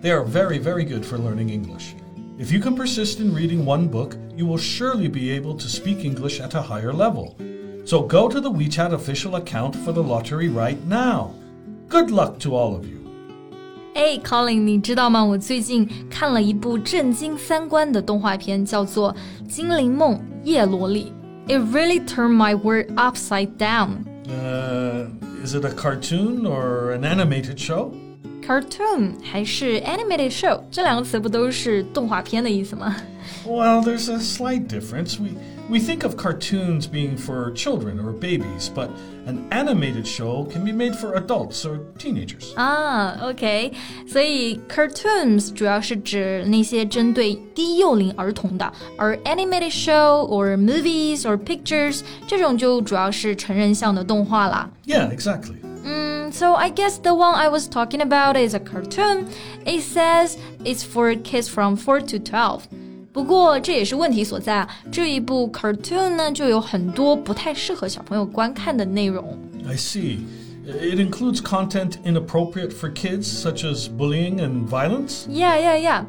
They are very, very good for learning English. If you can persist in reading one book, you will surely be able to speak English at a higher level. So go to the WeChat official account for the lottery right now. Good luck to all of you. Hey Colin，你知道吗？我最近看了一部震惊三观的动画片，叫做《精灵梦叶罗丽》。It really turned my world upside down. Uh, is it a cartoon or an animated show? Cartoon 还是 animated show，这两个词不都是动画片的意思吗？well, there's a slight difference. We we think of cartoons being for children or babies, but an animated show can be made for adults or teenagers. 啊，OK，所以 cartoons 主要是指那些针对低幼龄儿童的，而 animated show or movies or pictures 这种就主要是成人向的动画啦。Yeah, exactly. Mm, so I guess the one I was talking about is a cartoon. It says it's for kids from 4 to 12. 不过这也是问题所在啊！这一部 cartoon 呢，就有很多不太适合小朋友观看的内容。I see. It includes content inappropriate for kids, such as bullying and violence. Yeah, yeah, yeah.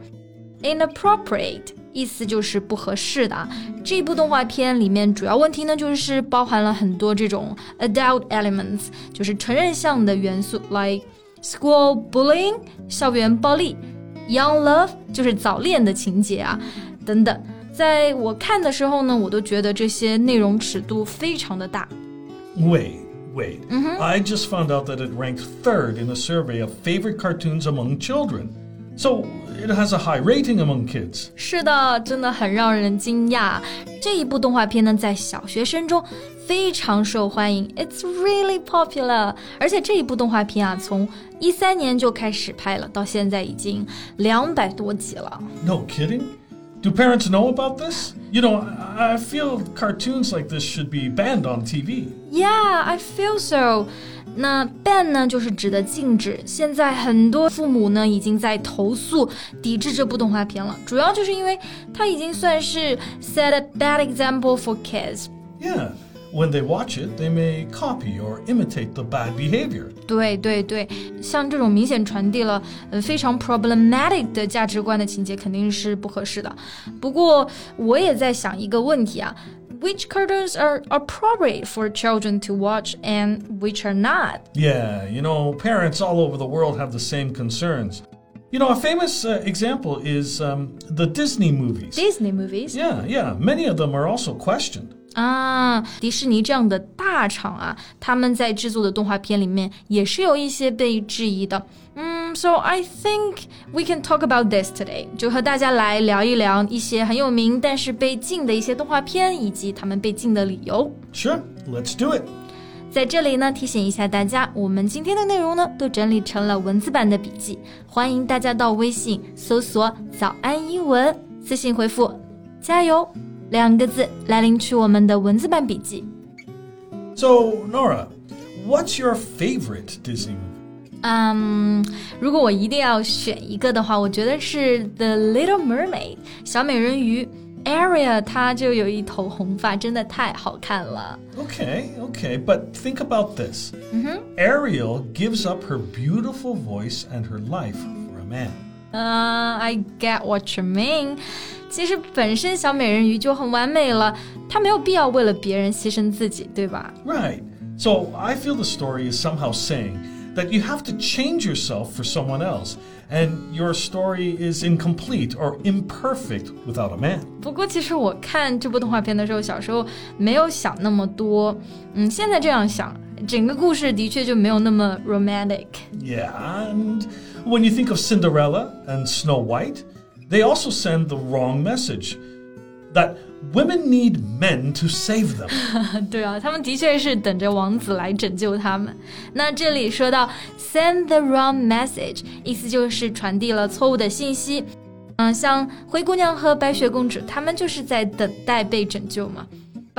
Inappropriate 意思就是不合适的啊。这部动画片里面主要问题呢，就是包含了很多这种 adult elements，就是成人向的元素，like school bullying 校园暴力，young love 就是早恋的情节啊。等等，在我看的时候呢，我都觉得这些内容尺度非常的大。Wait, wait. I just found out that it ranked third in a survey of favorite cartoons among children. So it has a high rating among kids. 是的，真的很让人惊讶。这一部动画片呢，在小学生中非常受欢迎，It's really popular。而且这一部动画片啊，从一三年就开始拍了，到现在已经两百多集了。No kidding. Do parents know about this? You know, I feel cartoons like this should be banned on TV. Yeah, I feel so. 那 ban 呢，就是指的禁止。现在很多父母呢，已经在投诉、抵制这部动画片了。主要就是因为它已经算是 set a bad example for kids. Yeah when they watch it, they may copy or imitate the bad behavior. 对对对，像这种明显传递了呃非常 problematic 的价值观的情节，肯定是不合适的。不过我也在想一个问题啊。Which cartoons are appropriate for children to watch and which are not? Yeah, you know, parents all over the world have the same concerns. You know, a famous uh, example is um, the Disney movies. Disney movies? Yeah, yeah. Many of them are also questioned. 啊，迪士尼这样的大厂啊，他们在制作的动画片里面也是有一些被质疑的。嗯 ，So I think we can talk about this today，就和大家来聊一聊一些很有名但是被禁的一些动画片，以及他们被禁的理由。Sure，let's do it。在这里呢，提醒一下大家，我们今天的内容呢都整理成了文字版的笔记，欢迎大家到微信搜索“早安英文”，私信回复“加油”。两个字来领取我们的文字版笔记。So Nora, what's your favorite Disney movie? 嗯，如果我一定要选一个的话，我觉得是《The Little Mermaid》小美人鱼。Ariel，她就有一头红发，真的太好看了。Okay, okay, but think about this. -hmm. Ariel gives up her beautiful voice and her life for a man. Uh, I get what you mean. 其实本身小美人鱼就很完美了，她没有必要为了别人牺牲自己，对吧？Right. So I feel the story is somehow saying that you have to change yourself for someone else, and your story is incomplete or imperfect without a man. 不过，其实我看这部动画片的时候，小时候没有想那么多。嗯，现在这样想，整个故事的确就没有那么 romantic。Yeah, and when you think of Cinderella and Snow White. They also send the wrong message. that women need men to save them. 对啊，他们的确是等着王子来拯救他们。那这里说到 send the wrong message，意思就是传递了错误的信息。嗯，像灰姑娘和白雪公主，她们就是在等待被拯救嘛。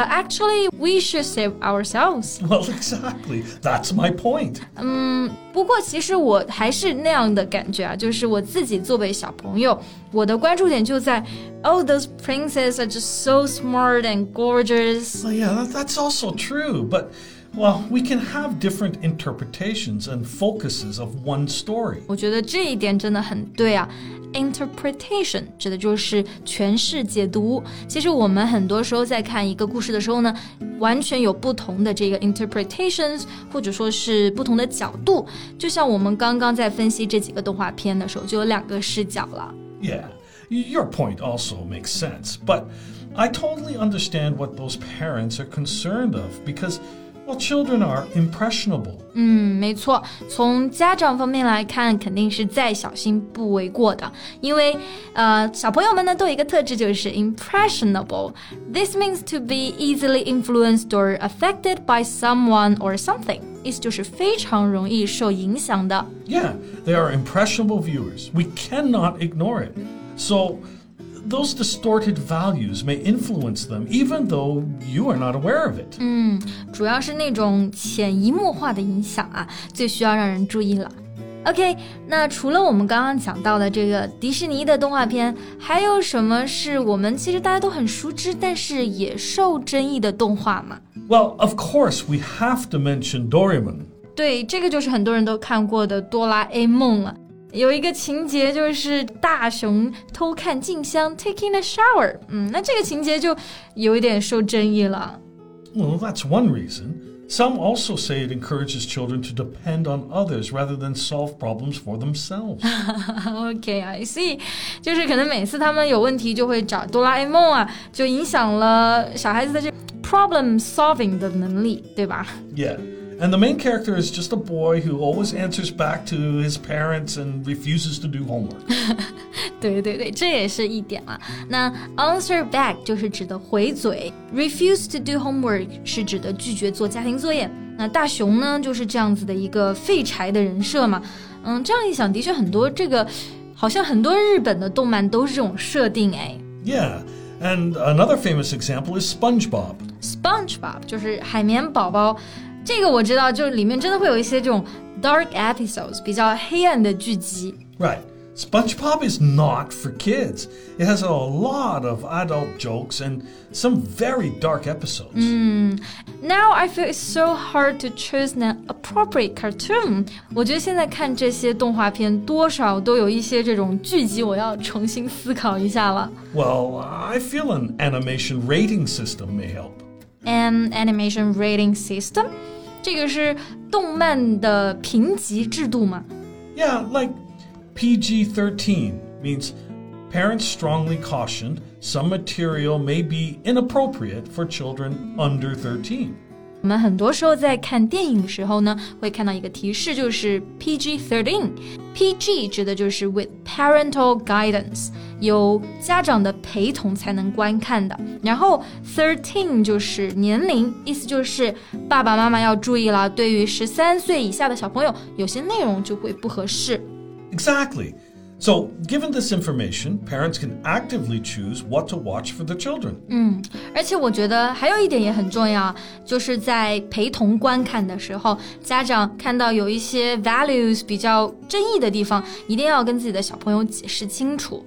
But actually, we should save ourselves. Well, exactly. That's my point. 嗯，不过其实我还是那样的感觉啊，就是我自己作为小朋友，我的关注点就在，Oh, those princes are just so smart and gorgeous. Well, yeah, that, that's also true. But well, we can have different interpretations and focuses of one story. 我觉得这一点真的很对啊。Interpretation 指的就是诠释、解读。其实我们很多时候在看一个故事的时候呢，完全有不同的这个 interpretations，或者说是不同的角度。就像我们刚刚在分析这几个动画片的时候，就有两个视角了。Yeah, your point also makes sense, but I totally understand what those parents are concerned of because. Well, children are impressionable. 嗯，没错，从家长方面来看，肯定是再小心不为过的。因为，呃，小朋友们呢都有一个特质，就是 impressionable. This means to be easily influenced or affected by someone or something. 意思就是非常容易受影响的。Yeah, they are impressionable viewers. We cannot ignore it. So those distorted values may influence them even though you are not aware of it. 嗯，主要是那种潜移默化的影响啊，最需要让人注意了。OK，那除了我们刚刚讲到的这个迪士尼的动画片，还有什么是我们其实大家都很熟知，但是也受争议的动画吗？Well, of course, we have to mention Doraemon. 对，这个就是很多人都看过的哆啦 A 梦了。 有一个情节就是大熊偷看静香 taking a shower，嗯，那这个情节就有一点受争议了。Well, that's one reason. Some also say it encourages children to depend on others rather than solve problems for themselves. okay, I see. 就是可能每次他们有问题就会找哆啦 A 梦啊，就影响了小孩子的这 problem solving 的能力，对吧？Yeah. And the main character is just a boy who always answers back to his parents and refuses to do homework. 对对对，这也是一点了。那 answer back 就是指的回嘴，refuse to do homework 是指的拒绝做家庭作业。那大雄呢，就是这样子的一个废柴的人设嘛。嗯，这样一想，的确很多这个，好像很多日本的动漫都是这种设定哎。Yeah. And another famous example is SpongeBob. SpongeBob 就是海绵宝宝。这个我知道，就是里面真的会有一些这种 dark episodes，比较黑暗的剧集。Right. SpongeBob is not for kids. It has a lot of adult jokes and some very dark episodes. Mm. Now I feel it's so hard to choose an appropriate cartoon. 我觉得现在看这些动画片，多少都有一些这种剧集，我要重新思考一下了。Well, I feel an animation rating system may help. An animation rating system? 这个是动漫的评级制度吗？Yeah, like PG 13 means parents strongly cautioned some material may be inappropriate for children under 13. 我们很多时候在看电影的时候呢，会看到一个提示，就是 PG-13。PG 指的就是 with parental guidance，有家长的陪同才能观看的。然后 thirteen 就是年龄，意思就是爸爸妈妈要注意了，对于十三岁以下的小朋友，有些内容就会不合适。Exactly. So, given this information, parents can actively choose what to watch for their children. 嗯，而且我觉得还有一点也很重要，就是在陪同观看的时候，家长看到有一些 values 比较争议的地方，一定要跟自己的小朋友解释清楚。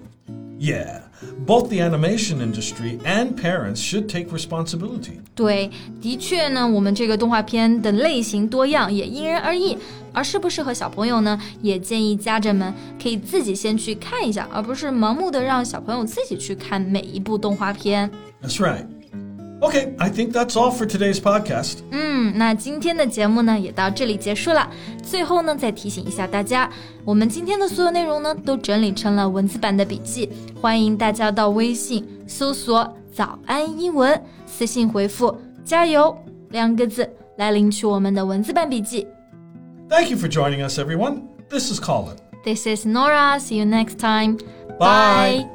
Yeah, both the animation industry and parents should take responsibility. 对，的确呢，我们这个动画片的类型多样，也因人而异。而适不适合小朋友呢？也建议家长们可以自己先去看一下，而不是盲目的让小朋友自己去看每一部动画片。That's right. Okay, I think that's all for today's podcast. 嗯，那今天的节目呢也到这里结束了。 最后呢，再提醒一下大家，我们今天的所有内容呢都整理成了文字版的笔记，欢迎大家到微信搜索“早安英文”，私信回复“加油”两个字来领取我们的文字版笔记。Thank you for joining us, everyone. This is Colin. This is Nora. See you next time. Bye. Bye.